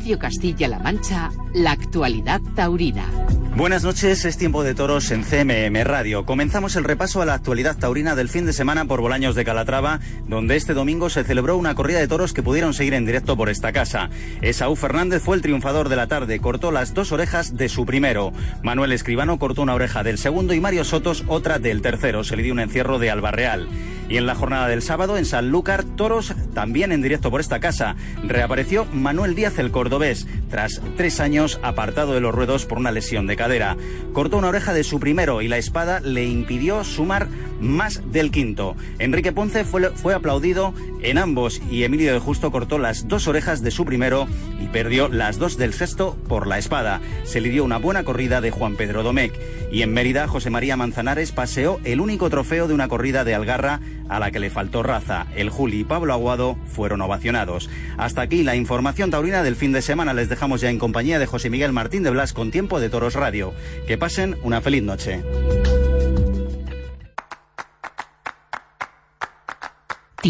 Radio Castilla-La Mancha, la actualidad taurina. Buenas noches, es tiempo de toros en CMM Radio. Comenzamos el repaso a la actualidad taurina del fin de semana por Bolaños de Calatrava, donde este domingo se celebró una corrida de toros que pudieron seguir en directo por esta casa. Esaú Fernández fue el triunfador de la tarde, cortó las dos orejas de su primero. Manuel Escribano cortó una oreja del segundo y Mario Sotos otra del tercero. Se le dio un encierro de Albarreal. Y en la jornada del sábado en Sanlúcar, toros también en directo por esta casa. Reapareció Manuel Díaz el cordobés, tras tres años apartado de los ruedos por una lesión de cadera. Cortó una oreja de su primero y la espada le impidió sumar más del quinto. Enrique Ponce fue, fue aplaudido en ambos y Emilio de Justo cortó las dos orejas de su primero y perdió las dos del sexto por la espada. Se le dio una buena corrida de Juan Pedro Domecq. Y en Mérida, José María Manzanares paseó el único trofeo de una corrida de Algarra a la que le faltó raza. El Juli y Pablo Aguado fueron ovacionados. Hasta aquí la información taurina del fin de semana. Les dejamos ya en compañía de José Miguel Martín de Blas con Tiempo de Toros Radio. Que pasen una feliz noche.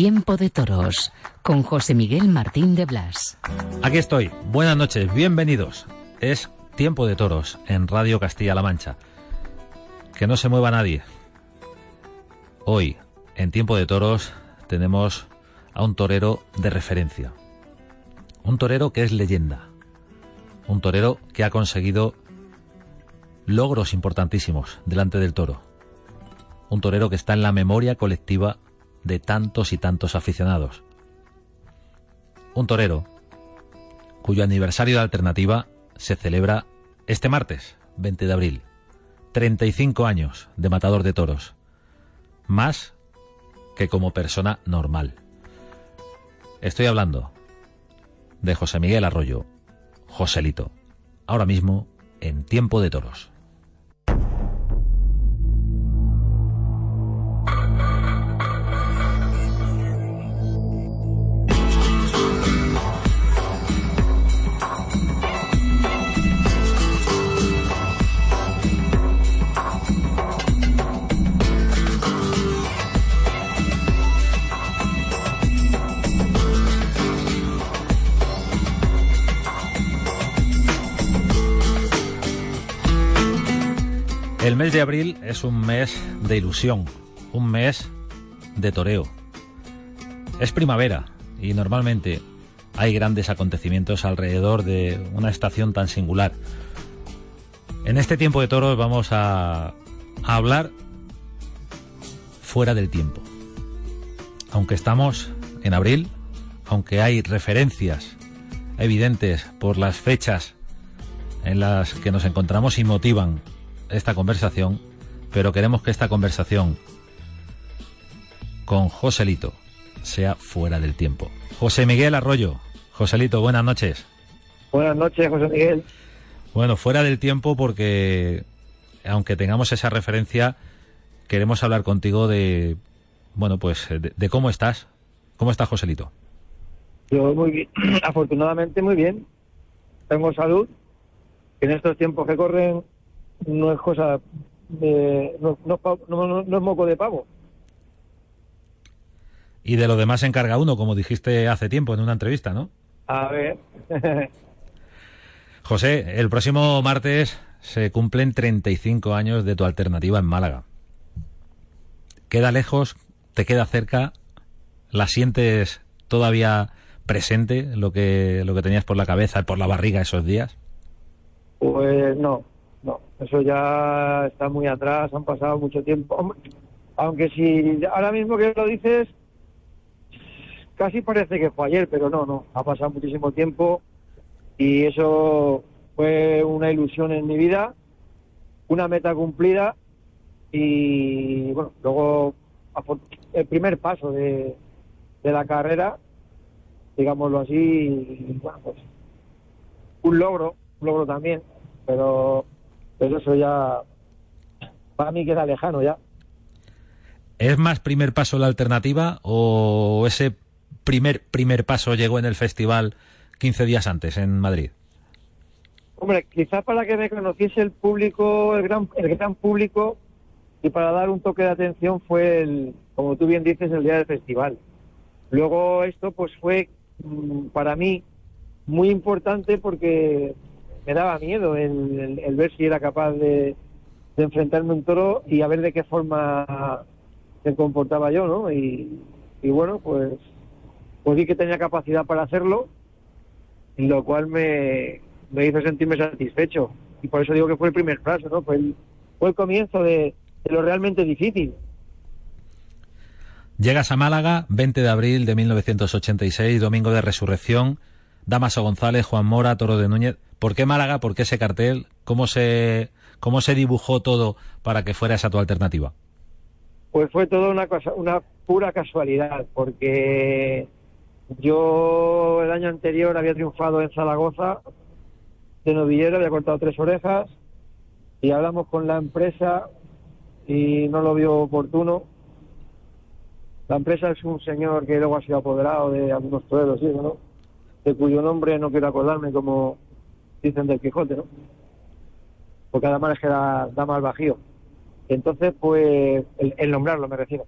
Tiempo de Toros con José Miguel Martín de Blas. Aquí estoy. Buenas noches, bienvenidos. Es Tiempo de Toros en Radio Castilla-La Mancha. Que no se mueva nadie. Hoy, en Tiempo de Toros, tenemos a un torero de referencia. Un torero que es leyenda. Un torero que ha conseguido logros importantísimos delante del toro. Un torero que está en la memoria colectiva de tantos y tantos aficionados. Un torero cuyo aniversario de alternativa se celebra este martes, 20 de abril. 35 años de matador de toros. Más que como persona normal. Estoy hablando de José Miguel Arroyo, Joselito, ahora mismo en Tiempo de Toros. Mes de abril es un mes de ilusión, un mes de toreo. Es primavera y normalmente hay grandes acontecimientos alrededor de una estación tan singular. En este tiempo de toros vamos a, a hablar fuera del tiempo. Aunque estamos en abril, aunque hay referencias evidentes por las fechas en las que nos encontramos y motivan esta conversación, pero queremos que esta conversación con Joselito sea fuera del tiempo. José Miguel Arroyo. Joselito, buenas noches. Buenas noches, José Miguel. Bueno, fuera del tiempo porque aunque tengamos esa referencia, queremos hablar contigo de, bueno, pues de, de cómo estás. ¿Cómo estás, Joselito? Yo muy bien, afortunadamente muy bien. Tengo salud. En estos tiempos que corren no es cosa de, no, no, no, no es moco de pavo. Y de lo demás se encarga uno, como dijiste hace tiempo en una entrevista, ¿no? A ver. José, el próximo martes se cumplen 35 años de tu alternativa en Málaga. ¿Queda lejos? ¿Te queda cerca? ¿La sientes todavía presente lo que, lo que tenías por la cabeza y por la barriga esos días? Pues no, no, eso ya está muy atrás, han pasado mucho tiempo. Aunque si ahora mismo que lo dices, casi parece que fue ayer, pero no, no, ha pasado muchísimo tiempo y eso fue una ilusión en mi vida, una meta cumplida y bueno, luego el primer paso de, de la carrera, digámoslo así, bueno, pues un logro, un logro también, pero, pero eso ya para mí queda lejano ya. ¿Es más primer paso la alternativa o ese primer primer paso llegó en el festival 15 días antes en Madrid? Hombre, quizás para que me conociese el público, el gran, el gran público, y para dar un toque de atención fue, el, como tú bien dices, el día del festival. Luego esto pues fue mm, para mí muy importante porque me daba miedo el, ver si era capaz de, enfrentarme a un toro y a ver de qué forma se comportaba yo, ¿no? Y, bueno, pues, pues que tenía capacidad para hacerlo, lo cual me, me hizo sentirme satisfecho. Y por eso digo que fue el primer paso, ¿no? Fue el, fue el comienzo de, de lo realmente difícil. Llegas a Málaga, 20 de abril de 1986, domingo de resurrección. Damaso González, Juan Mora, Toro de Núñez. ¿Por qué Málaga? ¿Por qué ese cartel? ¿Cómo se, cómo se dibujó todo para que fuera esa tu alternativa? Pues fue todo una, una pura casualidad, porque yo el año anterior había triunfado en Zaragoza de novillero, había cortado tres orejas y hablamos con la empresa y no lo vio oportuno la empresa es un señor que luego ha sido apoderado de algunos toreros, ¿no? De cuyo nombre no quiero acordarme, como dicen del Quijote, ¿no? Porque además es que da, da mal bajío. Entonces, pues, el, nombrarlo me refiero.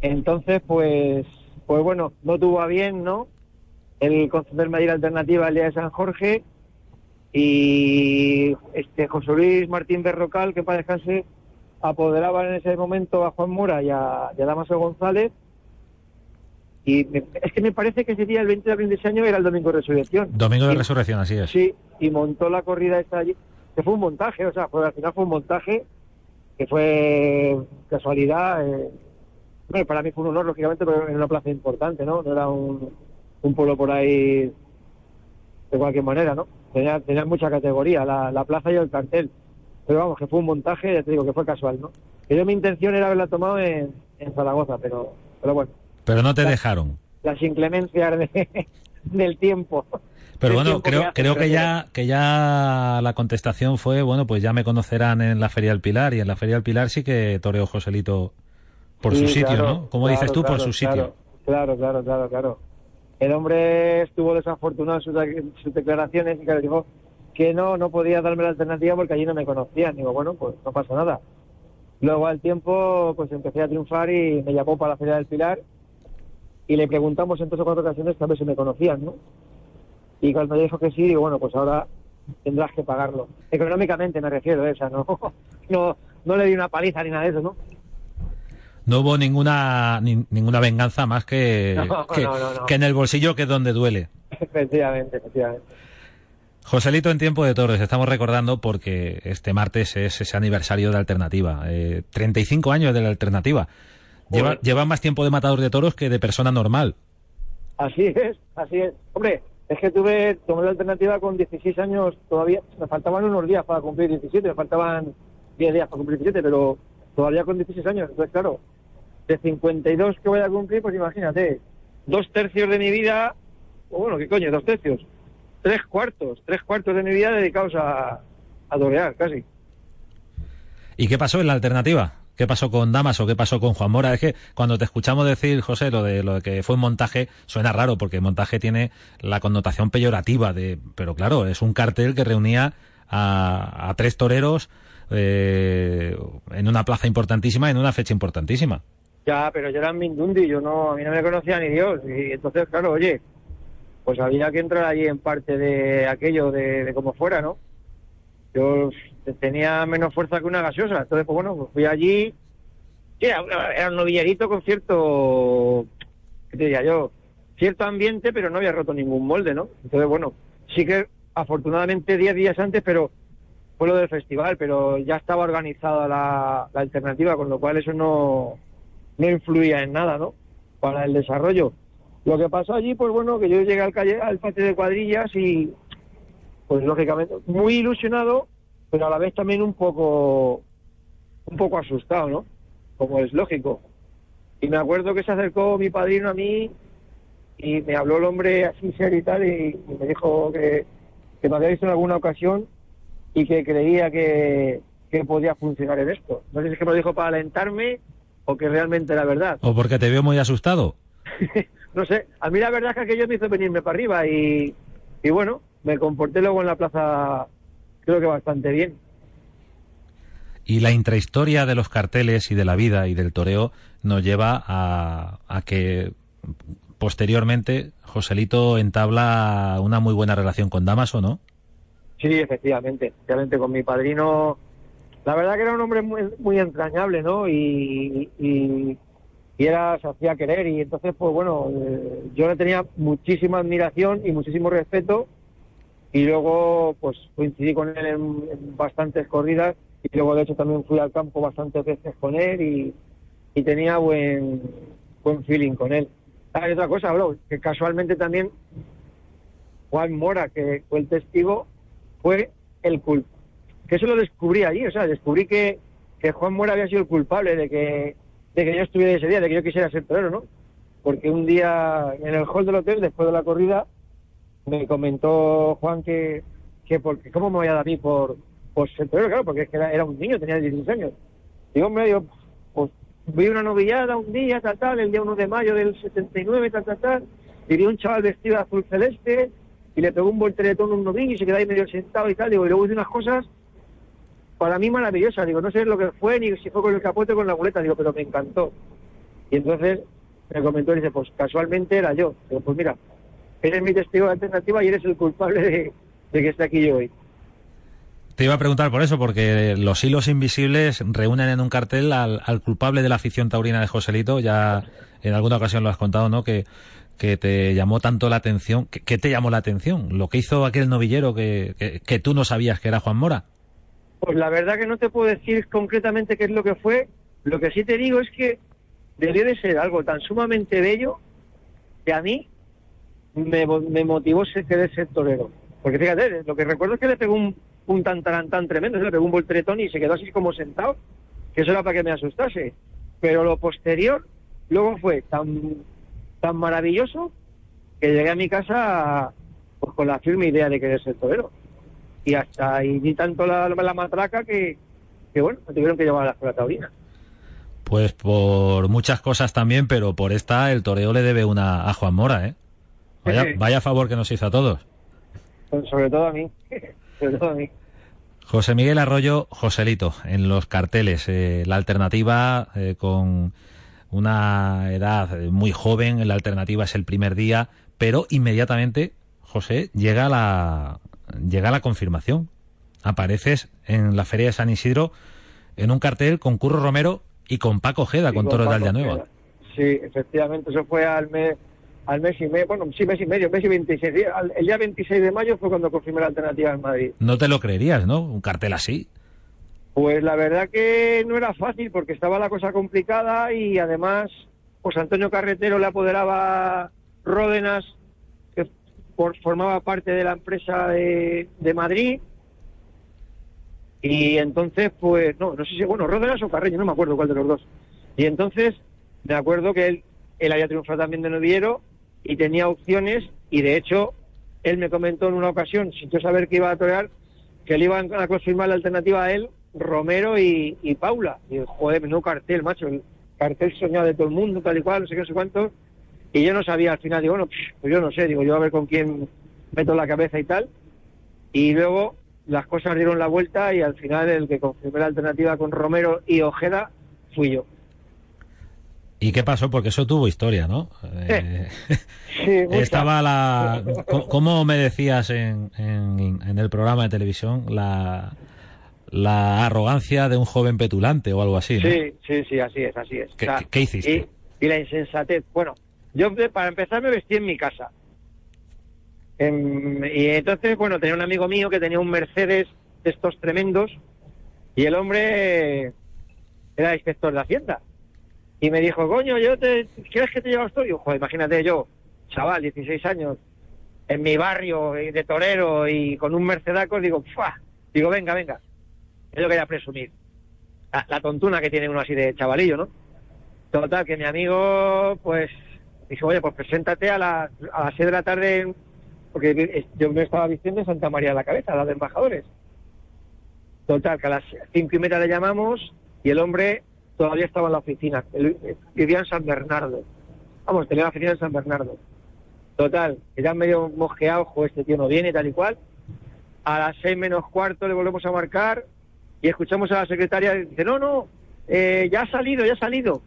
Entonces, pues, pues bueno, no tuvo a bien, ¿no? El concederme ir alternativa al día de San Jorge y este José Luis Martín Berrocal, que para apoderaban en ese momento a Juan Mora y a, Damaso González. Y es que me parece que ese día, el 20 de abril de ese año, era el Domingo de Resurrección. Domingo de Resurrección, así es. Sí, y montó la corrida esta allí, que fue un montaje, o sea, al final fue un montaje que fue casualidad. Eh, bueno, para mí fue un honor, lógicamente, pero en una plaza importante, ¿no? No era un, un pueblo por ahí de cualquier manera, ¿no? Tenía, tenía mucha categoría, la, la plaza y el cartel. Pero vamos, que fue un montaje, ya te digo, que fue casual, ¿no? Que yo mi intención era haberla tomado en, Zaragoza, pero, pero bueno. Pero no te dejaron. Las inclemencias del tiempo. Pero bueno, creo, que creo que ya, que ya la contestación fue, bueno, pues ya me conocerán en la Feria del Pilar, y en la Feria del Pilar sí que toreó Joselito por su sitio, ¿no? Como dices tú, por su sitio. Claro, claro, claro, claro. El hombre estuvo desafortunado en sus, declaraciones y que le dijo que no, no podía darme la alternativa porque allí no me conocían. Digo, bueno, pues no pasa nada. Luego al tiempo, pues empecé a triunfar y me llamó para la Feria del Pilar y le preguntamos en tres o cuatro ocasiones a ver si me conocían, ¿no? Y cuando dijo que sí, digo, bueno, pues ahora tendrás que pagarlo. Económicamente me refiero, ¿eh? o sea, no, no, no le di una paliza ni nada de eso, ¿no? No hubo ninguna ninguna venganza más que, que, que en el bolsillo que es donde duele. Efectivamente, efectivamente. Joselito en tiempo de toros, estamos recordando porque este martes es ese aniversario de Alternativa. Eh, 35 años de la Alternativa. Lleva, lleva, más tiempo de matador de toros que de persona normal. Así es, así es. Hombre, es que tuve, tomé la Alternativa con 16 años todavía. Me faltaban unos días para cumplir 17, me faltaban 10 días para cumplir 17, pero todavía con 16 años. Entonces, claro, de 52 que voy a cumplir, pues imagínate, dos tercios de mi vida, o bueno, ¿qué coño? Dos tercios tres cuartos, tres cuartos de mi vida dedicados a, a torear, casi. ¿Y qué pasó en la alternativa? ¿Qué pasó con Damas o qué pasó con Juan Mora? Es que cuando te escuchamos decir, José, lo de lo de que fue un montaje, suena raro, porque montaje tiene la connotación peyorativa de, pero claro, es un cartel que reunía a, tres toreros eh, en una plaza importantísima, en una fecha importantísima. Ya, pero yo era Mindundi, yo no, a mí no me conocía ni Dios, y entonces, claro, oye, pues había que entrar allí en parte de aquello, de, como fuera, ¿no? Yo tenía menos fuerza que una gaseosa, entonces, pues bueno, fui allí, era un novillerito con cierto, ¿qué te diría yo? Cierto ambiente, pero no había roto ningún molde, ¿no? Entonces, bueno, sí que afortunadamente 10 días antes, pero fue lo del festival, pero ya estaba organizada la, la alternativa, con lo cual eso no, no influía en nada, ¿no? Para el desarrollo. Lo que pasó allí, pues bueno, que yo llegué al, calle, al patio de cuadrillas y, pues lógicamente, muy ilusionado, pero a la vez también un poco, un poco asustado, ¿no? Como es lógico. Y me acuerdo que se acercó mi padrino a mí y me habló el hombre así serio y tal y, me dijo que, que, me había visto en alguna ocasión y que creía que, que podía funcionar en esto. No sé si es que me lo dijo para alentarme o que realmente era verdad. ¿O porque te veo muy asustado? no sé, a mí la verdad es que aquello me hizo venirme para arriba y, y bueno, me comporté luego en la plaza creo que bastante bien. Y la intrahistoria de los carteles y de la vida y del toreo nos lleva a, a que posteriormente Joselito entabla una muy buena relación con Damaso, ¿no? Sí, efectivamente, efectivamente con mi padrino. La verdad que era un hombre muy, muy entrañable, ¿no? Y, y, era, se hacía querer y entonces, pues bueno, eh, yo le tenía muchísima admiración y muchísimo respeto y luego, pues coincidí con él en, bastantes corridas y luego, de hecho, también fui al campo bastantes veces con él y, y tenía buen, buen feeling con él. Hay otra cosa, bro, que casualmente también Juan Mora, que fue el testigo, fue el culpable. Que eso lo descubrí allí, o sea, descubrí que, que Juan Mora había sido el culpable de que, de que yo estuviera ese día, de que yo quisiera ser torero, ¿no? Porque un día en el hall del hotel, después de la corrida, me comentó Juan que, que porque, ¿cómo me voy a dar a mí por, por ser? Claro, porque es que era, un niño, tenía 16 años. Digo, hombre, yo, pues vi una novillada un día, tal, tal, el día 1 de mayo del 79, tal, tal, tal, y vi un chaval vestido de azul celeste, y le pegó un volteretón a un novillo y se quedó ahí medio sentado y tal, digo, y luego hice unas cosas para mí maravillosas, digo, no sé lo que fue, ni si fue con el capote o con la muleta, digo, pero me encantó. Y entonces me comentó y dice, pues casualmente era yo. Digo, pues mira, eres mi testigo de alternativa y eres el culpable de, de que esté aquí yo hoy. Te iba a preguntar por eso, porque los hilos invisibles reúnen en un cartel al, culpable de la afición taurina de Joselito. Ya en alguna ocasión lo has contado, ¿no? Que, que te llamó tanto la atención. ¿Qué te llamó la atención? ¿Lo que hizo aquel novillero que, que, tú no sabías que era Juan Mora? Pues la verdad que no te puedo decir concretamente qué es lo que fue. Lo que sí te digo es que debió de ser algo tan sumamente bello que a mí me, me motivó ser, querer ser torero. Porque fíjate, lo que recuerdo es que le pegó un, un tan tremendo, se le pegó un voltretón y se quedó así como sentado, que eso era para que me asustase. Pero lo posterior luego fue tan, tan maravilloso que llegué a mi casa pues, con la firme idea de querer ser torero. Y hasta ahí ni tanto la, la matraca que, que, bueno, me tuvieron que llevar a la escuela taurina. Pues por muchas cosas también, pero por esta el toreo le debe una a Juan Mora, ¿eh? Vaya, vaya favor que nos hizo a todos. Pues sobre todo a mí. sobre todo a mí. José Miguel Arroyo, Joselito, en los carteles, eh, la alternativa eh, con una edad muy joven, la alternativa es el primer día, pero inmediatamente, José, llega la, llega la confirmación. Apareces en la Feria de San Isidro en un cartel con Curro Romero y con Paco Jeda, con, Toro de Nueva. Sí, efectivamente, eso fue al mes al mes y medio, bueno, sí, mes y medio, mes y 26 días. El día 26 de mayo fue cuando confirmé la alternativa en Madrid. No te lo creerías, ¿no? Un cartel así. Pues la verdad que no era fácil porque estaba la cosa complicada y además, pues Antonio Carretero le apoderaba Ródenas, que formaba parte de la empresa de, de Madrid. Y entonces, pues, no, no sé si, bueno, Ródenas o Carreño, no me acuerdo cuál de los dos. Y entonces, me acuerdo que él, él había triunfado también de noviero y tenía opciones y de hecho él me comentó en una ocasión, sin yo saber que iba a torear, que le iban a confirmar la alternativa a él, Romero y, Paula. Y joder, no cartel, macho, el cartel soñado de todo el mundo, tal y cual, no sé qué, no sé cuántos. Y yo no sabía al final, digo, bueno, pues yo no sé, digo, yo a ver con quién meto la cabeza y tal. Y luego las cosas dieron la vuelta y al final el que confirmó la alternativa con Romero y Ojeda fui yo. ¿Y qué pasó? Porque eso tuvo historia, ¿no? Eh, estaba la... ¿Cómo me decías en, en, el programa de televisión? La, la arrogancia de un joven petulante o algo así, ¿no? Sí, sí, sí, así es, así es. ¿Qué, hiciste? Y, la insensatez. Bueno, yo para empezar me vestí en mi casa. y entonces, bueno, tenía un amigo mío que tenía un Mercedes de estos tremendos y el hombre era inspector de Hacienda y me dijo, coño, yo te, ¿quieres que te llevas todo? Y yo, imagínate yo, chaval, 16 años, en mi barrio de torero y con un mercedaco, digo, ¡fua! Digo, venga, venga. Es lo que a presumir. La, tontuna que tiene uno así de chavalillo, ¿no? Total, que mi amigo, pues, dijo, oye, pues preséntate a, la, a las 6 de la tarde, porque yo me estaba vistiendo en Santa María de la Cabeza, la de embajadores. Total, que a las cinco y media le llamamos y el hombre todavía estaba en la oficina. vivía en San Bernardo. Vamos, tenía la oficina en San Bernardo. Total, ya medio mosqueado, ojo, este tío no viene, tal y cual. A las seis menos cuarto le volvemos a marcar y escuchamos a la secretaria, dice, no, no, eh, ya ha salido, ya ha salido.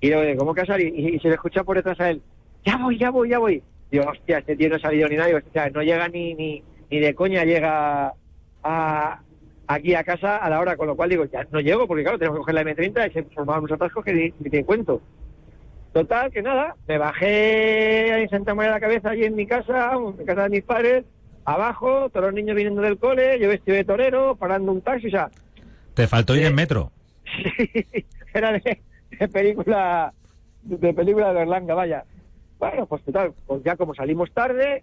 Y yo, ¿cómo que ha salido? Y, se le escucha por detrás a él, ya voy, ya voy, ya voy. Digo, hostia, este tío no ha salido ni nada. Digo, hostia, no llega ni, ni, ni de coña, llega a, aquí a casa a la hora, con lo cual digo, ya no llego, porque claro, tenemos que coger la M30 y se formaban unos atascos que ni, ni te cuento. Total, que nada, me bajé en Santa María de la Cabeza, allí en mi casa, en casa de mis padres, abajo, todos los niños viniendo del cole, yo vestido de torero, parando un taxi, o sea, Te faltó ir Sí. en metro. era de, de película de película de Berlanga, vaya. Bueno, pues total, pues ya como salimos tarde,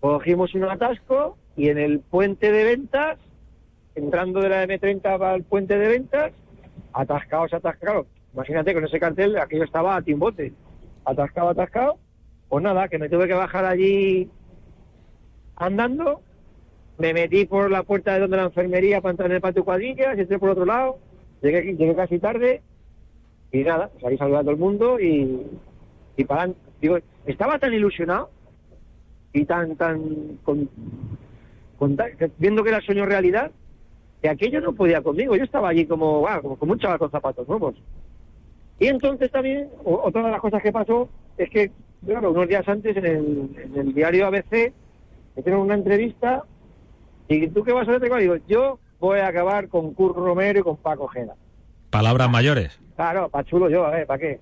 cogimos un atasco y en el puente de ventas, entrando de la M30 al puente de ventas, atascados, atascados. Imagínate con ese cartel, aquello estaba a timbote. Atascado, atascado. Pues nada, que me tuve que bajar allí andando. Me metí por la puerta de donde la enfermería para entrar en el patio cuadrillas, entré por otro lado. Llegué, llegué casi tarde. Y nada, pues ahí saludando a todo el mundo y, y para. Digo, estaba tan ilusionado y tan, tan, con, con viendo que era sueño realidad, que aquello no podía conmigo. Yo estaba allí como, ah, como, como un chaval con zapatos nuevos. Y entonces también, otra de las cosas que pasó es que, claro, unos días antes en el, en el diario ABC me hicieron una entrevista y tú qué vas a hacer, digo, yo voy a acabar con Kurt Romero y con Paco Gela. Palabras mayores. Claro, pa' chulo yo, a ver, ¿para qué?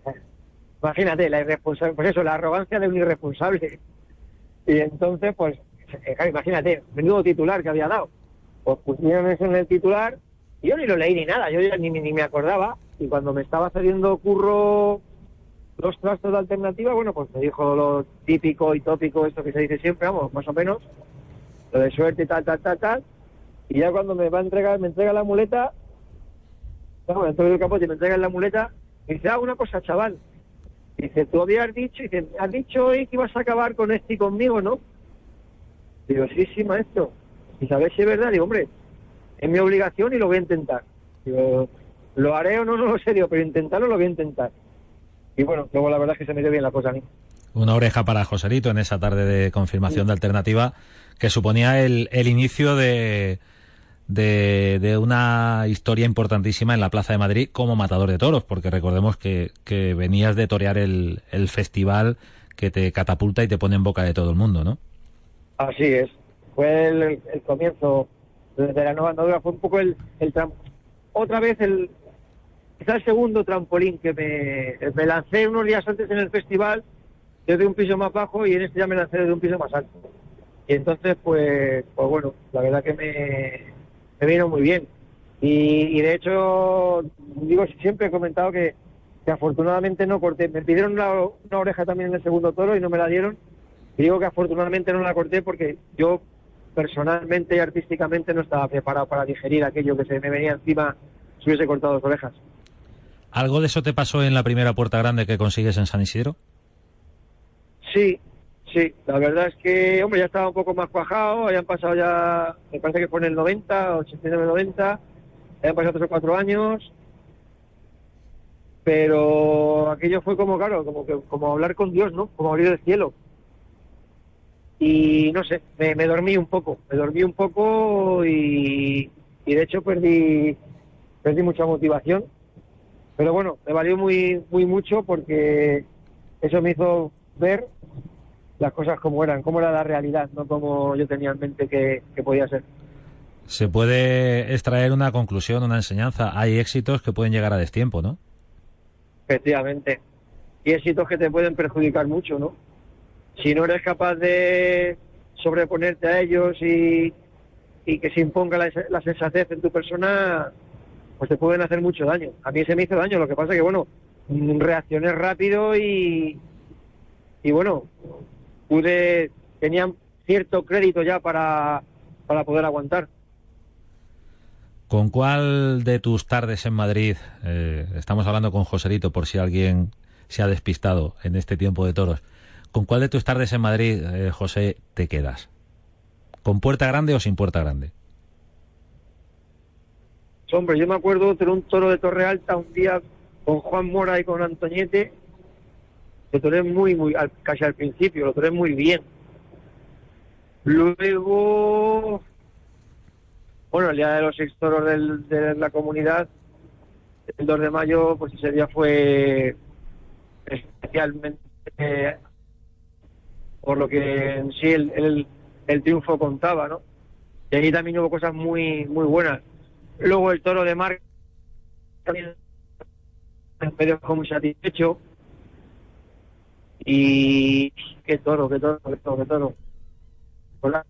Imagínate, la irresponsable, pues eso, la arrogancia de un irresponsable. Y entonces, pues, eh, imagínate, menudo titular que había dado. Pues pusieron eso en el titular y yo ni lo leí ni nada, yo ya ni, ni me acordaba. Y cuando me estaba cediendo curro los trastos de alternativa, bueno, pues me dijo lo típico y tópico, esto que se dice siempre, vamos, más o menos, lo de suerte tal, tal, tal, tal. Y ya cuando me va a entregar, me entrega la muleta, bueno, dentro del capote me entregan la muleta y dice, ah, una cosa, chaval. Dice, tú habías dicho, dice, has dicho hoy que ibas a acabar con este y conmigo, ¿no? Digo, sí, sí, maestro. Y sabes si es verdad, digo, hombre, es mi obligación y lo voy a intentar. Digo, lo haré o no, no lo sé, digo, pero intentarlo lo voy a intentar. Y bueno, luego la verdad es que se me dio bien la cosa a mí. Una oreja para Joserito en esa tarde de confirmación de alternativa que suponía el, el inicio de, de, de una historia importantísima en la Plaza de Madrid como matador de toros, porque recordemos que, que venías de torear el, el festival que te catapulta y te pone en boca de todo el mundo, ¿no? Así es. Fue el, el comienzo de la nueva andadura, fue un poco el, el otra vez el el segundo trampolín que me, me lancé unos días antes en el festival desde un piso más bajo y en este ya me lancé desde un piso más alto. Y entonces, pues, pues bueno, la verdad que me, me vino muy bien. Y, y de hecho, digo, siempre he comentado que, que afortunadamente no corté. Me pidieron una, una oreja también en el segundo toro y no me la dieron. Y digo que afortunadamente no la corté porque yo personalmente y artísticamente no estaba preparado para digerir aquello que se me venía encima si hubiese cortado dos orejas. ¿Algo de eso te pasó en la primera puerta grande que consigues en San Isidro? Sí, sí, la verdad es que, hombre, ya estaba un poco más cuajado, habían pasado ya, me parece que fue en el 90, 89-90, habían pasado tres o cuatro años, pero aquello fue como, claro, como, que, como hablar con Dios, ¿no? Como abrir el cielo. Y no sé, me, me dormí un poco, me dormí un poco y, y de hecho perdí, perdí mucha motivación. Pero bueno, me valió muy, muy mucho porque eso me hizo ver las cosas como eran, cómo era la realidad, no como yo tenía en mente que, que podía ser. Se puede extraer una conclusión, una enseñanza. Hay éxitos que pueden llegar a destiempo, ¿no? Efectivamente. Y éxitos que te pueden perjudicar mucho, ¿no? Si no eres capaz de sobreponerte a ellos y, y que se imponga la, sensatez en tu persona, pues te pueden hacer mucho daño. A mí se me hizo daño, lo que pasa que, bueno, mm, reaccioné rápido y, y bueno, pude, tenía cierto crédito ya para, para poder aguantar. ¿Con cuál de tus tardes en Madrid, eh, estamos hablando con Joserito por si alguien se ha despistado en este tiempo de toros, ¿con cuál de tus tardes en Madrid, eh, José, te quedas? ¿Con puerta grande o sin puerta grande? Hombre, yo me acuerdo de un toro de Torre Alta un día con Juan Mora y con Antoñete. Lo toré muy, muy, casi al principio, lo toré muy bien. Luego, bueno, el día de los seis toros de la comunidad, el 2 de mayo, pues ese día fue especialmente eh, por lo que en sí el, el, el triunfo contaba, ¿no? Y ahí también hubo cosas muy muy buenas. Luego el toro de Mar también me dejó muy satisfecho. Y qué toro, qué toro, qué toro, qué toro. Hola.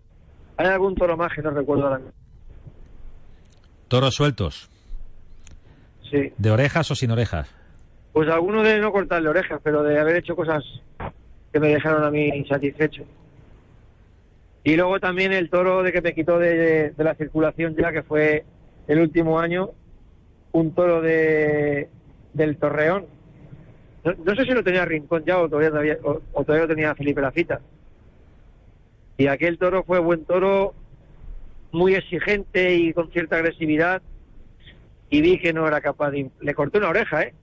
Hay algún toro más que no recuerdo ahora. mismo. Toros sueltos, Sí. de orejas o sin orejas. Pues alguno de no cortarle orejas, pero de haber hecho cosas que me dejaron a mí insatisfecho. Y luego también el toro de que me quitó de, de la circulación ya, que fue el último año, un toro de del Torreón. No, no sé si lo tenía Rincón ya o todavía, todavía- o, todavía lo tenía Felipe Lafita. Y aquel toro fue buen toro, muy exigente y con cierta agresividad. Y vi que no era capaz de... Le corté una oreja, ¿eh?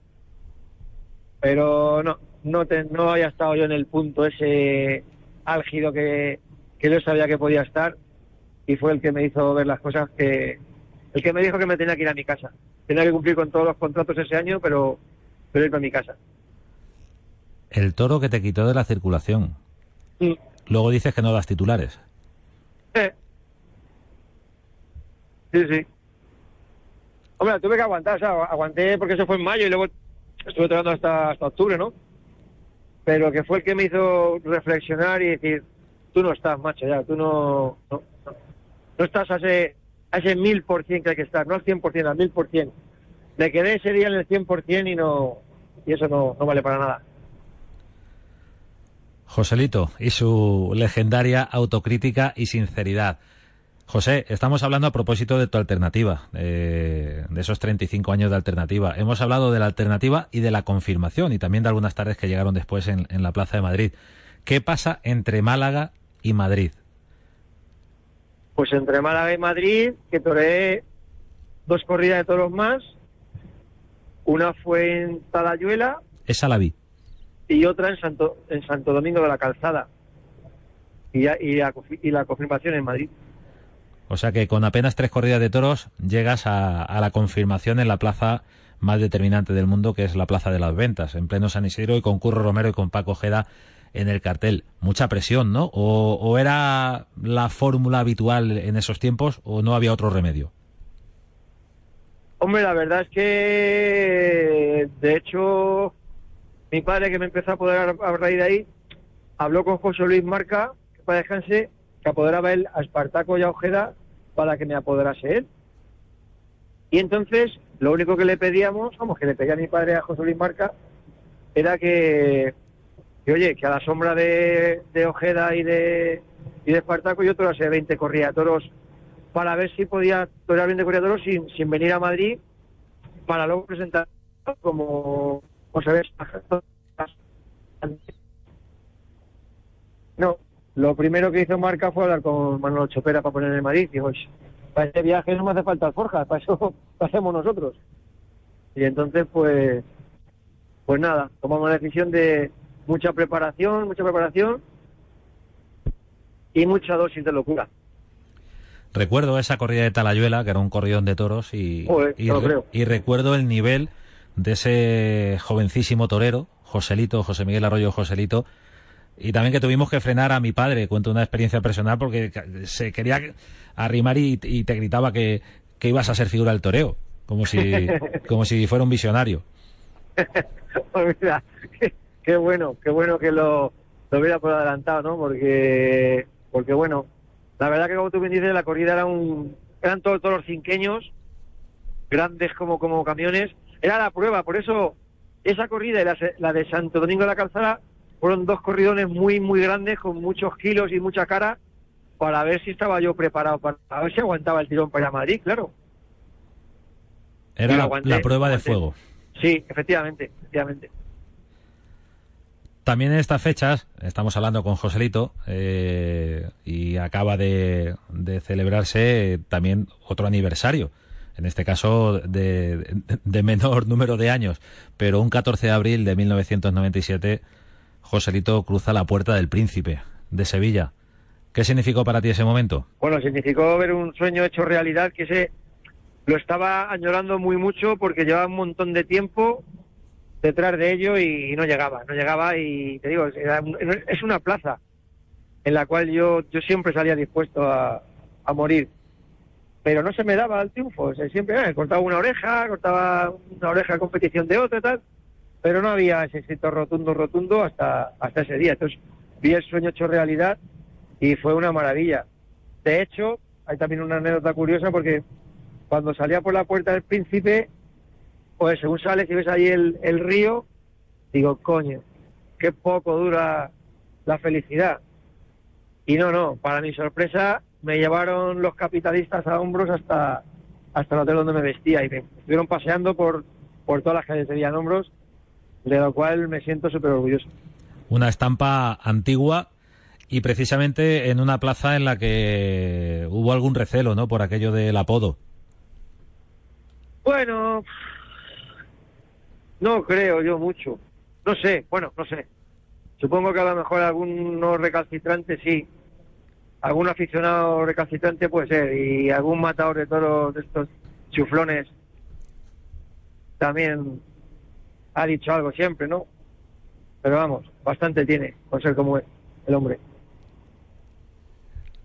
Pero no no te- no había estado yo en el punto ese álgido que, que yo sabía que podía estar y fue el que me hizo ver las cosas que el que me dijo que me tenía que ir a mi casa tenía que cumplir con todos los contratos ese año pero pero irme a mi casa El toro que te quitó de la circulación. Mm. Luego dices que no das titulares. Eh. sí sí hombre tuve que aguantar o sea, aguanté porque eso fue en mayo y luego estuve trabajando hasta hasta octubre no pero que fue el que me hizo reflexionar y decir, tú no estás, macho, ya, tú no, no estás a ese, a ese mil por cien que hay que estar, no al cien por cien, al mil por cien. Me quedé ese día en el cien por cien y no, y eso no, no vale para nada. Joselito y su legendaria autocrítica y sinceridad. José, estamos hablando a propósito de tu alternativa, eh, de esos 35 años de alternativa. Hemos hablado de la alternativa y de la confirmación y también de algunas tardes que llegaron después en, en la Plaza de Madrid. ¿Qué pasa entre Málaga y Madrid? Pues entre Málaga y Madrid, que toreé dos corridas de toros más, una fue en Talayuela Esa la vi. y otra en Santo, en Santo Domingo de la Calzada. Y, ya- y, la, confi- y la confirmación en Madrid. O sea que con apenas tres corridas de toros llegas a, a la confirmación en la plaza más determinante del mundo, que es la Plaza de las Ventas, en pleno San Isidro y con Curro Romero y con Paco Ojeda en el cartel. Mucha presión, ¿no? O, era la fórmula habitual en esos tiempos o no había otro remedio? Hombre, la verdad es que, de hecho, mi padre que me empezó a poder a raíz de ahí, habló con José Luis Marca, para descanse, que apoderaba él a Espartaco y a Ojeda para que me apoderase él. Y entonces, lo único que le pedíamos, vamos, que le pedía a mi padre a José Luis Marca, era que, que oye, que a la sombra de, de Ojeda y de, y de Espartaco yo torase 20 corridas de toros para ver si podía torear bien de corrida de toros sin, sin venir a Madrid para luego presentar como, como se no, lo primero que hizo Marca fue hablar con Manuel Chopera para poner en Madrid. Dijo, "Oye, para este viaje no me hace falta alforjas, para eso lo hacemos nosotros. Y entonces, pues, pues nada, tomamos la decisión de mucha preparación, mucha preparación y mucha dosis de locura. Recuerdo esa corrida de Talayuela, que era un corridón de toros, y, Joder, y, te lo re- creo. y recuerdo el nivel de ese jovencísimo torero, Joselito, José Miguel Arroyo Joselito, y también que tuvimos que frenar a mi padre, cuento una experiencia personal, porque se quería arrimar y, y te gritaba que, que ibas a ser figura del toreo, como si, como si fuera un visionario. Pues mira, qué, qué bueno, qué bueno que lo, lo hubiera por adelantado, ¿no? Porque, porque bueno, la verdad que como tú bien dices, la corrida era un, eran todos, todos los cinqueños, grandes como, como camiones, era la prueba, por eso esa corrida y la, la de Santo Domingo de la Calzada fueron dos corridones muy, muy grandes, con muchos kilos y mucha cara, para ver si estaba yo preparado, para, a ver si aguantaba el tirón para Madrid, claro. Era la, aguanté, la prueba de fuego. Sí, efectivamente, efectivamente. También en estas fechas, estamos hablando con Joselito, eh, y acaba de, de celebrarse también otro aniversario, en este caso de, de menor número de años, pero un 14 de abril de 1997, Joselito cruza la puerta del Príncipe de Sevilla. ¿Qué significó para ti ese momento? Bueno, significó ver un sueño hecho realidad que ese lo estaba añorando muy mucho porque llevaba un montón de tiempo detrás de ello y no llegaba, no llegaba y te digo, es una plaza. en la cual yo, yo siempre salía dispuesto a, a morir. Pero no se me daba el triunfo, siempre eh, cortaba una oreja, cortaba una oreja a competición de otra y tal, pero no había ese éxito rotundo, rotundo hasta, hasta ese día. Entonces vi el sueño hecho realidad y fue una maravilla. De hecho, hay también una anécdota curiosa porque cuando salía por la puerta del príncipe, pues según sales y ves ahí el, río, digo, coño, qué poco dura la felicidad. Y no, no, para mi sorpresa me llevaron los capitalistas a hombros hasta, hasta el hotel donde me vestía y me estuvieron paseando por, por todas las calles de Villanombros, de lo cual me siento súper orgulloso. Una estampa antigua y precisamente en una plaza en la que hubo algún recelo, ¿no? Por aquello del apodo. Bueno, no creo yo mucho. No sé, bueno, no sé. Supongo que a lo mejor algunos recalcitrantes sí. Algún aficionado recalcitrante puede ser. Y algún matador de toros de estos chuflones también ha dicho algo siempre, ¿no? Pero vamos, bastante tiene por ser como es el hombre.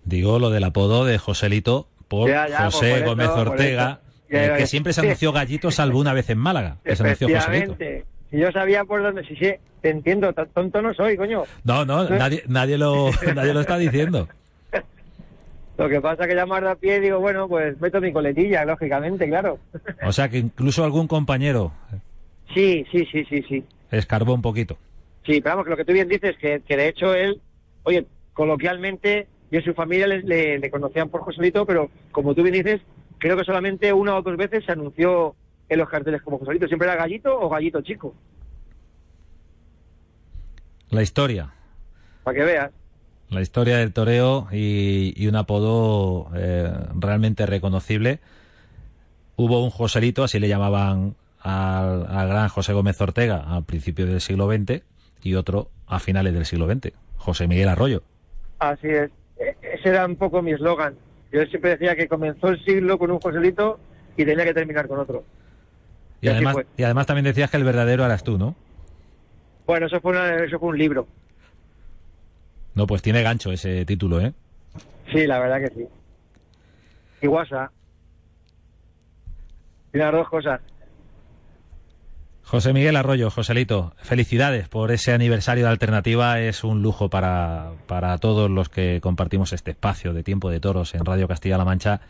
Digo lo del apodo de Joselito por Ya, ya, José pues por Gómez Ortega, eh, que siempre se anunció Gallito, salvo una vez en Málaga, que se anunció Joselito. Si yo sabía por dónde, sí, sí, te entiendo, tan tonto no soy, coño. No, no, nadie, nadie, lo, nadie lo está diciendo. Lo que pasa es que llamar de a pie digo, bueno, pues meto mi coletilla, lógicamente, claro. O sea que incluso algún compañero Sí, sí, sí, sí, sí. escarbó un poquito. Sí, pero vamos, que lo que tú bien dices, que, que de hecho él, oye, coloquialmente, y en su familia le, le- le conocían por Joselito, pero como tú bien dices, creo que solamente una o dos veces se anunció en los carteles como Joselito. Siempre era gallito o gallito chico, La historia, para que veas. la historia del toreo y, y un apodo eh, realmente reconocible. Hubo un Joselito, así le llamaban al, al gran José Gómez Ortega al principio del siglo XX y otro a finales del siglo XX, José Miguel Arroyo. Así es. E- Ese era un poco mi eslogan. Yo siempre decía que comenzó el siglo con un Joselito y tenía que terminar con otro. Y además, y además también decías que el verdadero eras tú, ¿no? Bueno, eso fue, una- eso fue un libro. No, pues tiene gancho ese título, ¿eh? Sí, la verdad que sí. WhatsApp. Y las dos cosas. José Miguel Arroyo, Joselito, felicidades por ese aniversario de Alternativa. Es un lujo para, para todos los que compartimos este espacio de tiempo de toros en Radio Castilla-La Mancha.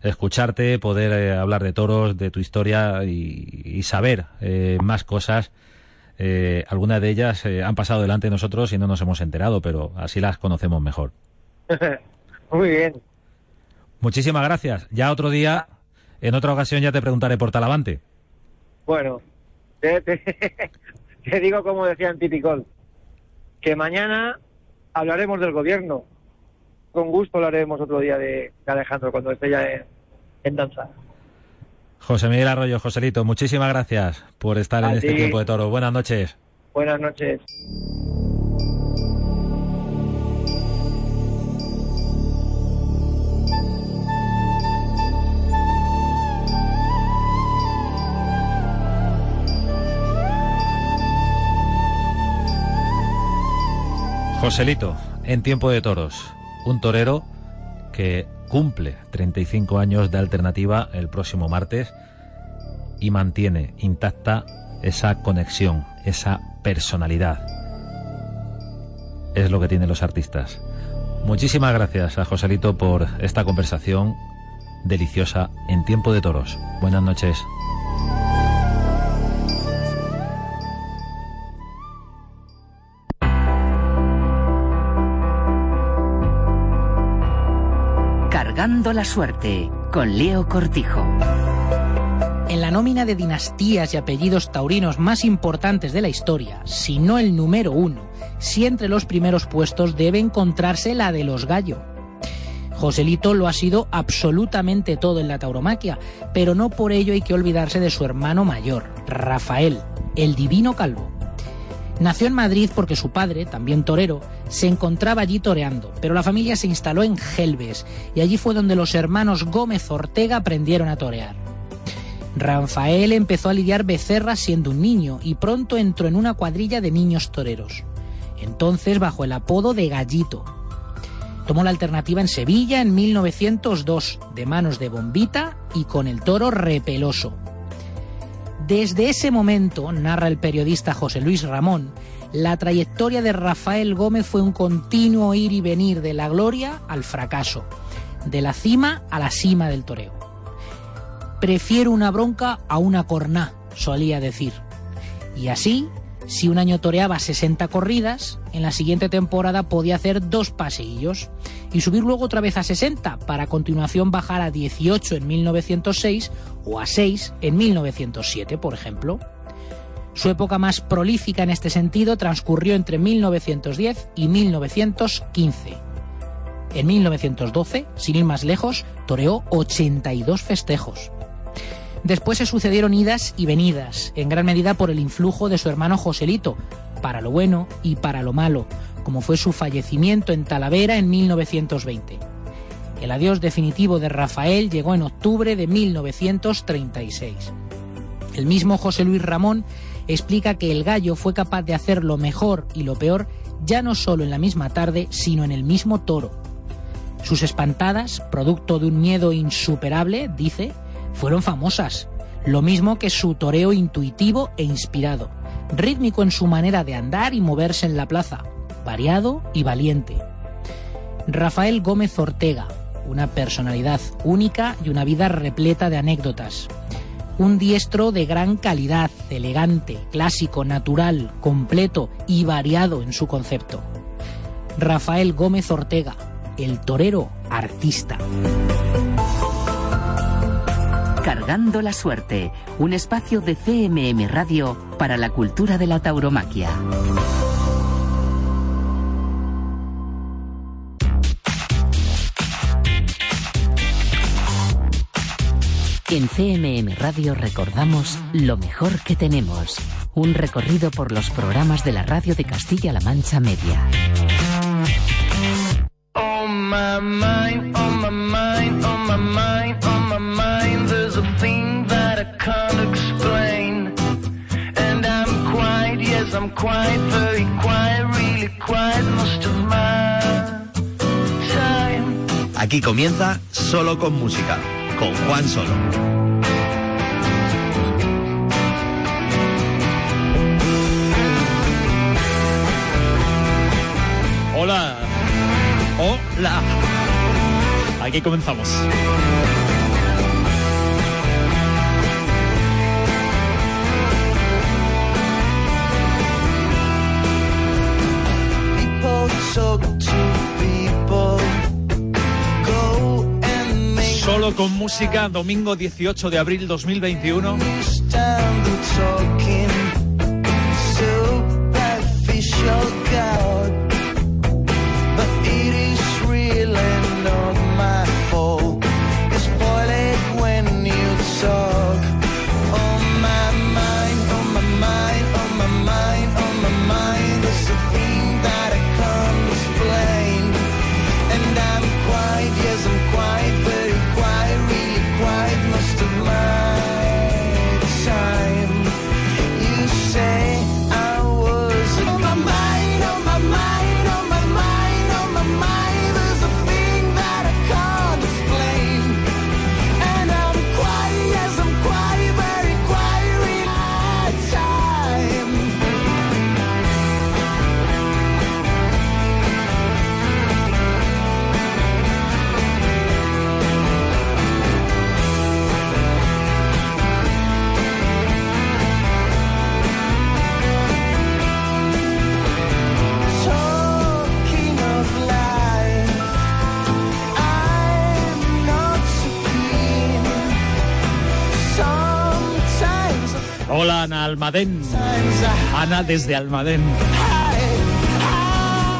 Escucharte, poder eh, hablar de toros, de tu historia y, y saber eh, más cosas. Eh, algunas de ellas han pasado delante de nosotros y no nos hemos enterado, pero así las conocemos mejor. Muy bien. Muchísimas gracias. Ya otro día, en otra ocasión ya te preguntaré por Talavante. Bueno, te, te- te digo como decía en Tipicol, que mañana hablaremos del gobierno. Con gusto hablaremos otro día de, de Alejandro cuando esté ya en, en danza. José Miguel Arroyo, Joselito, muchísimas gracias por estar en este ti. tiempo de toro. Buenas noches. Buenas noches. Joselito, en tiempo de toros, un torero que cumple 35 años de alternativa el próximo martes y mantiene intacta esa conexión, esa personalidad. Es lo que tienen los artistas. Muchísimas gracias a Joselito por esta conversación deliciosa en tiempo de toros. Buenas noches. La suerte con Leo Cortijo. En la nómina de dinastías y apellidos taurinos más importantes de la historia, si no el número uno, si entre los primeros puestos debe encontrarse la de los Gallo. Joselito lo ha sido absolutamente todo en la tauromaquia, pero no por ello hay que olvidarse de su hermano mayor, Rafael, el divino calvo. Nació en Madrid porque su padre, también torero, se encontraba allí toreando, pero la familia se instaló en Gelbes y allí fue donde los hermanos Gómez Ortega aprendieron a torear. Rafael empezó a lidiar becerras siendo un niño y pronto entró en una cuadrilla de niños toreros. Entonces bajo el apodo de Gallito. Tomó la alternativa en Sevilla en 1902, de manos de Bombita y con el toro repeloso. Desde ese momento, narra el periodista José Luis Ramón, la trayectoria de Rafael Gómez fue un continuo ir y venir de la gloria al fracaso, de la cima a la cima del toreo. Prefiero una bronca a una corná, solía decir. Y así, si un año toreaba 60 corridas, en la siguiente temporada podía hacer dos paseillos y subir luego otra vez a 60 para a continuación bajar a 18 en 1906 o a 6 en 1907, por ejemplo. Su época más prolífica en este sentido transcurrió entre 1910 y 1915. En 1912, sin ir más lejos, toreó 82 festejos. Después se sucedieron idas y venidas, en gran medida por el influjo de su hermano Joselito, para lo bueno y para lo malo, como fue su fallecimiento en Talavera en 1920. El adiós definitivo de Rafael llegó en octubre de 1936. El mismo José Luis Ramón explica que el gallo fue capaz de hacer lo mejor y lo peor ya no solo en la misma tarde, sino en el mismo toro. Sus espantadas, producto de un miedo insuperable, dice, fueron famosas, lo mismo que su toreo intuitivo e inspirado, rítmico en su manera de andar y moverse en la plaza, variado y valiente. Rafael Gómez Ortega, una personalidad única y una vida repleta de anécdotas. Un diestro de gran calidad, elegante, clásico, natural, completo y variado en su concepto. Rafael Gómez Ortega, el torero artista. Cargando la suerte, un espacio de CMM Radio para la cultura de la tauromaquia. En CMM Radio recordamos lo mejor que tenemos. Un recorrido por los programas de la radio de Castilla-La Mancha Media. Quiet, yes, I'm quiet, very quiet, really quiet, most of my time. Aquí comienza Solo con Música, con Juan Solo. Hola. Hola. Aquí comenzamos. Con música, domingo 18 de abril 2021. Almadén. Ana desde Almadén.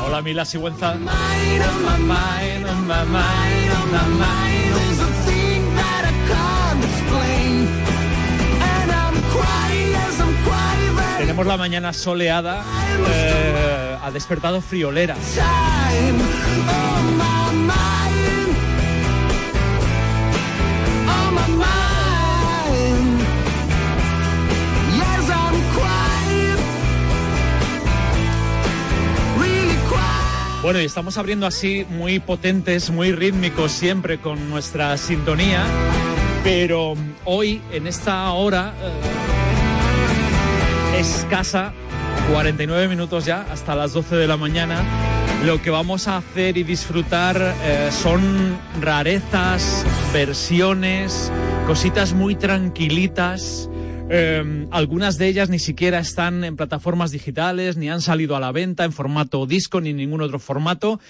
Hola, Mila Sigüenza. Tenemos la mañana soleada. eh, ha despertado friolera. Bueno, y estamos abriendo así muy potentes, muy rítmicos siempre con nuestra sintonía, pero hoy en esta hora eh, escasa, 49 minutos ya, hasta las 12 de la mañana, lo que vamos a hacer y disfrutar eh, son rarezas, versiones, cositas muy tranquilitas. Eh, algunas de ellas ni siquiera están en plataformas digitales, ni han salido a la venta en formato disco, ni en ningún otro formato.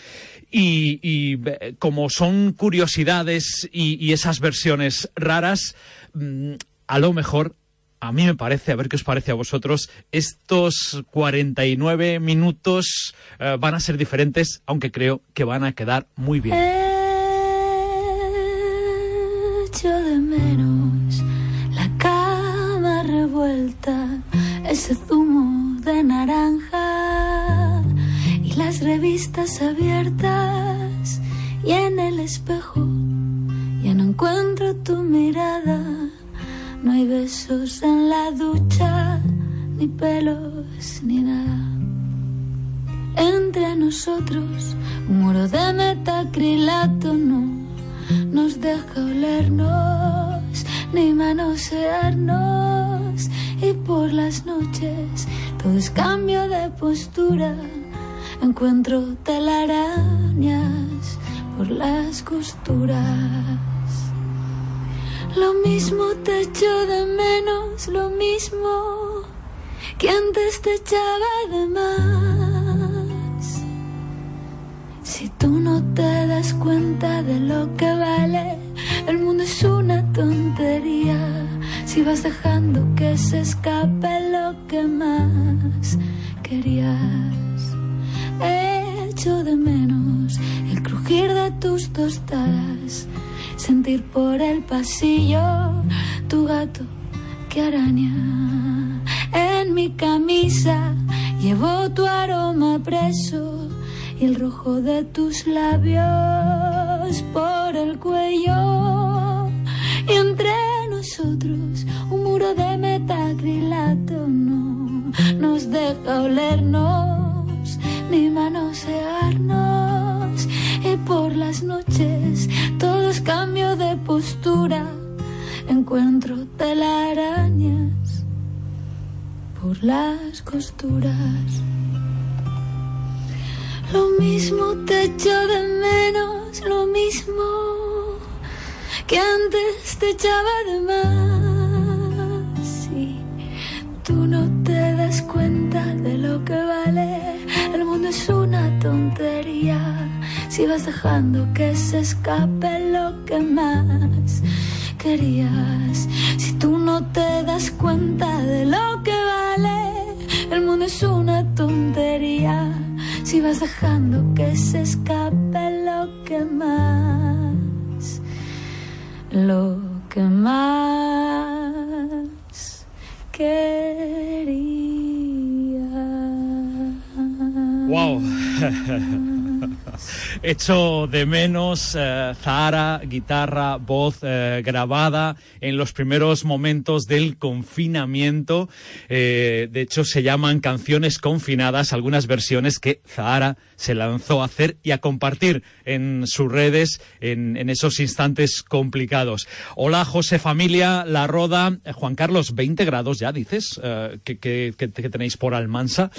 Y, eh, como son curiosidades y, esas versiones raras, mm, a lo mejor a mí me parece, a ver qué os parece a vosotros, estos 49 minutos eh, van a ser diferentes, aunque creo que van a quedar muy bien. Ese zumo de naranja y las revistas abiertas y en el espejo ya no encuentro tu mirada. No hay besos en la ducha, ni pelos, ni nada. Entre nosotros, un muro de metacrilato no nos deja olernos, ni manosearnos. Y por las noches, todo es cambio de postura. Encuentro telarañas por las costuras. Lo mismo te echo de menos, lo mismo que antes te echaba de más. Si tú no te das cuenta de lo que vale, el mundo es una tontería. Si vas dejando que se escape lo que más querías, echo de menos el crujir de tus tostadas sentir por el pasillo tu gato que araña. En mi camisa llevo tu aroma preso y el rojo de tus labios por el cuello. Y entre nosotros un muro de metacrilato no nos deja olernos ni manosearnos. Y por las noches todos cambio de postura, encuentro telarañas por las costuras. Lo mismo te echo de menos, lo mismo que antes te echaba de más. Si tú no te das cuenta de lo que vale, el mundo es una tontería. Si vas dejando que se escape lo que más querías. Si tú no te das cuenta de lo que vale, el mundo es una tontería. Si vas dejando que se escape lo que más, lo que más quería. ¡Wow! Echo de menos eh, Zahara, guitarra, voz eh, grabada en los primeros momentos del confinamiento. Eh, de hecho, se llaman canciones confinadas, algunas versiones que Zahara se lanzó a hacer y a compartir en sus redes en, esos instantes complicados. Hola, José Familia, La Roda, Juan Carlos, 20 grados ya, dices, que, que- tenéis por Almansa.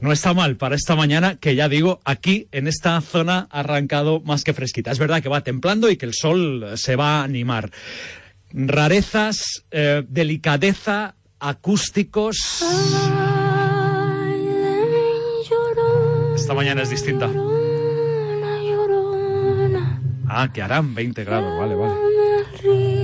No está mal para esta mañana, que ya digo, aquí en esta zona arrancado más que fresquita. Es verdad que va templando y que el sol se va a animar. Rarezas, eh, delicadeza, acústicos. Esta mañana es distinta. Ah, que harán 20 grados, vale, vale.